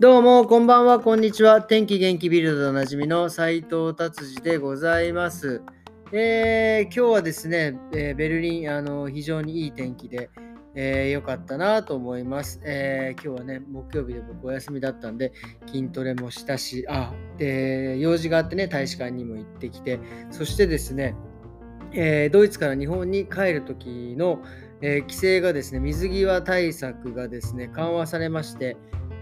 どうも、こんばんは、こんにちは。天気元気ビルドでおなじみの斉藤達治でございます。えー今日はですね、えーベルリン、あの非常にいい天気で、えー良かったなと思います、えー今日はね、木曜日で僕お休みだったんで、筋トレもしたし、あ、で、用事があってね、大使館にも行ってきて、そしてですね、えードイツから日本に帰る時の、えー規制がですね、水際対策がですね、緩和されまして、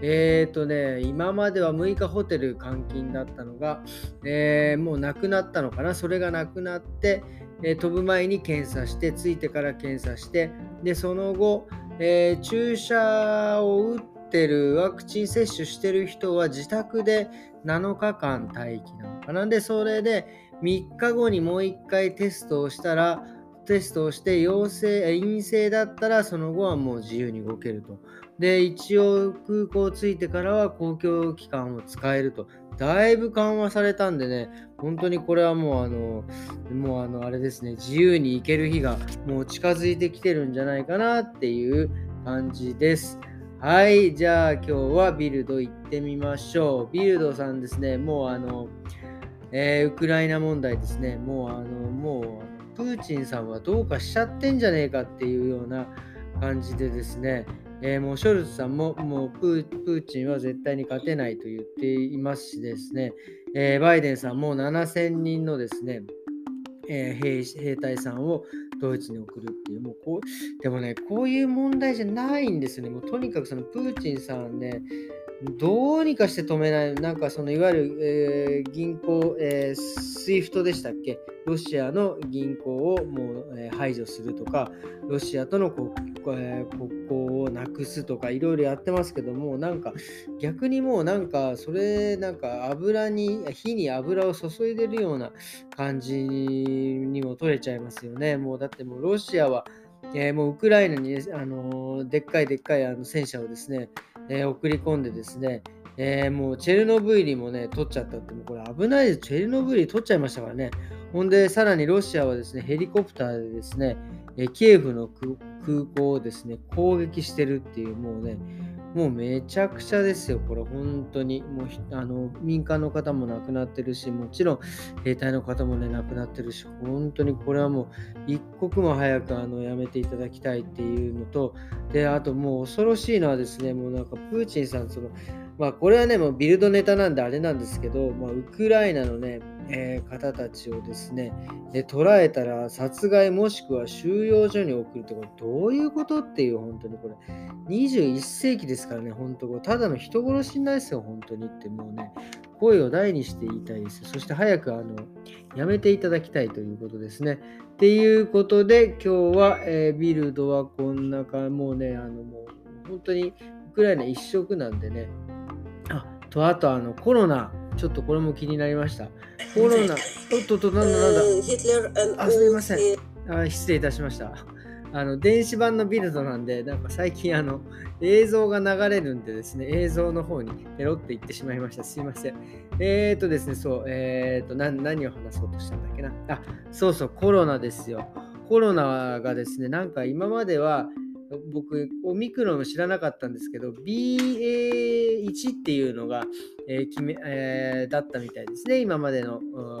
えーとね、今までは6日ホテル監禁だったのが、えーもうなくなったのかな、それがなくなって、えー飛ぶ前に検査して、着いてから検査して、で、その後、え注射を打ってる、ワクチン接種してる人は自宅で7日間待機なのかな？で、それで3日後にもう1回テストをしたら、テストをして陽性、陰性だったらその後はもう自由に動けると。で、一応空港着いてからは公共機関を使えると。だいぶ緩和されたんでね、本当にこれはもうあの、もうあの、あれですね、自由に行ける日がもう近づいてきてるんじゃないかなっていう感じです。はい、じゃあ今日はビルド行ってみましょう。ビルドさんですね、もうあの、えーウクライナ問題ですね、もうあの、もう、プーチンさんはどうかしちゃってんじゃねえかっていうような感じでですね、えーもうショルツさんももうプーチンは絶対に勝てないと言っていますしですね、えーバイデンさんも7000人のですね、えー兵兵隊さんをドイツに送るっていう、もうこう、でもね、こういう問題じゃないんですよね。もうとにかくそのプーチンさんね、どうにかして止めない、なんかそのいわゆる、えー銀行、えー、 SWIFT でしたっけ、ロシアの銀行をもう、えー排除するとか、ロシアとの国,、えー国交をなくすとか、いろいろやってますけども、なんか逆にもうなんか、それなんか油に、火に油を注いでるような感じにも取れちゃいますよね。もうだってもうロシアは、えーもうウクライナに、あのでっかいでっかいあの戦車をですね、えー送り込んでですね、えーもうチェルノブイリもね、取っちゃったって、もうこれ危ないです。チェルノブイリ取っちゃいましたからね。ほんで、さらにロシアはですね、ヘリコプターでですね、えキエフの空港をですね、攻撃してるっていう、もうね、もうめちゃくちゃですよ、これ、本当に。もうあの民間の方も亡くなってるし、もちろん兵隊の方もね、亡くなってるし、本当にこれはもう一刻も早くあのやめていただきたいっていうのと、で、あともう恐ろしいのはですね、もうなんかプーチンさん、その、まあこれはね、もうビルドネタなんであれなんですけど、まあ、ウクライナのね、えー方たちをですね、で捕らえたら殺害もしくは収容所に送るってこれどういうことっていう本当にこれ。21世紀ですからね本当ただの人殺しにないですよ本当にって。もうね声を大にして言いたいです。そして早くあのやめていただきたいということですね。っていうことで今日は、えービルドはこんなかもうねあのもう本当にウクライナ一色なんでねとあとあのコロナちょっとこれも気になりました。コロナ おっとっとなんだなんだ。あすいません。あ失礼いたしました。あの電子版のビルドなんでなんか最近あの映像が流れるんでですね映像の方にペロっていってしまいました。すいません。えーとですねそうえーと何を話そうとしたんだっけな。あそうそうコロナですよ。コロナがですねなんか今までは僕、オミクロン知らなかったんですけど、BA1 っていうのが、えー決めえーだったみたいですね。今までの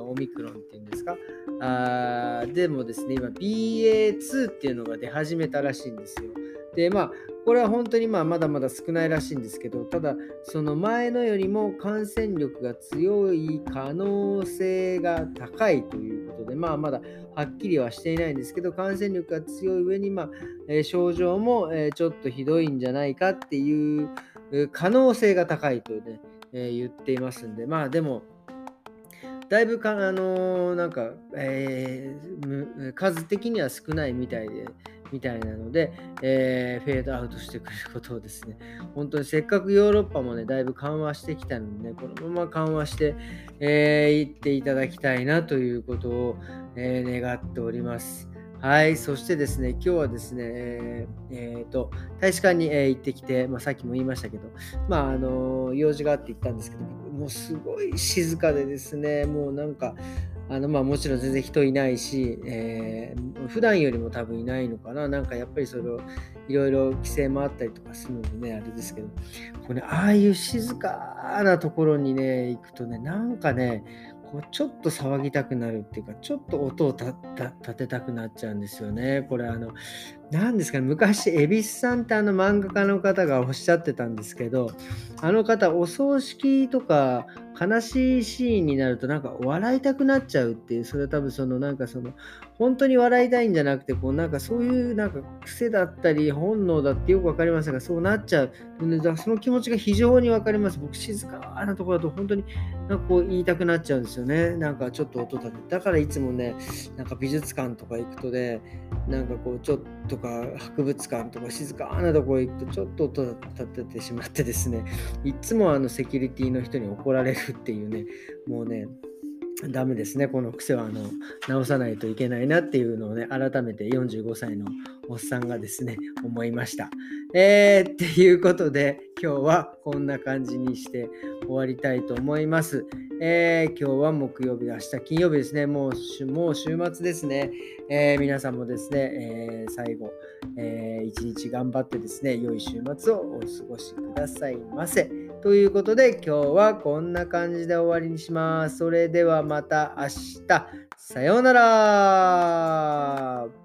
オミクロンっていうんですか？あーでもですね、今 BA2 っていうのが出始めたらしいんですよ。で、まあ、これは本当にまあまだまだ少ないらしいんですけど、ただ、その前のよりも感染力が強い可能性が高いということで、まあまだはっきりはしていないんですけど、感染力が強い上に、まあえ症状も、えちょっとひどいんじゃないかっていう可能性が高いとね、え言っていますんで、まあでも、だいぶか、あのなんか、えー数的には少ないみたいで、みたいなので、えーフェードアウトしてくることをですね、本当にせっかくヨーロッパもね、だいぶ緩和してきたのでね、このまま緩和して、えー、行っていただきたいなということを、えー願っております。はい、そしてですね、今日はですね、えーえーと、大使館に、えー行ってきて、まあ、さっきも言いましたけど、まあ、あの用事があって行ったんですけど、もうすごい静かでですね、もうなんか、あのまあもちろん全然人いないし、えー、普段よりも多分いないのかな。なんかやっぱりそれをいろいろ規制もあったりとかするのでね、あれですけど、これね、ああいう静かなところにね、行くとね、なんかね、こうちょっと騒ぎたくなるっていうか、ちょっと音を立てたくなっちゃうんですよね。これあの、何ですかね、昔、恵比寿さんってあの漫画家の方がおっしゃってたんですけど、あの方、お葬式とか悲しいシーンになるとなんか笑いたくなっちゃうっていう、それは多分そのなんかその、本当に笑いたいんじゃなくて、こうなんかそういうなんか癖だったり本能だってよく分かりませんが、そうなっちゃう。その気持ちが非常に分かります。僕、静かなところだと本当になんかこう言いたくなっちゃうんですよね。なんかちょっと音立てだからいつもね、なんか美術館とか行くとね、なんかこうちょっとか博物館とか静かなところ行くとちょっと音立ててしまってですね、いつもあのセキュリティの人に怒られるっていうね、もうね、ダメですね。この癖はあの直さないといけないなっていうのをね、改めて45歳のおっさんがですね、思いました。えー、っていうことで、今日はこんな感じにして終わりたいと思います。えー、今日は木曜日、明日金曜日ですね。もうもう週末ですね。えー、皆さんもですね、えー、最後、えー、一日頑張ってですね、良い週末をお過ごしくださいませ。ということで、今日はこんな感じで終わりにします。それではまた明日。さようなら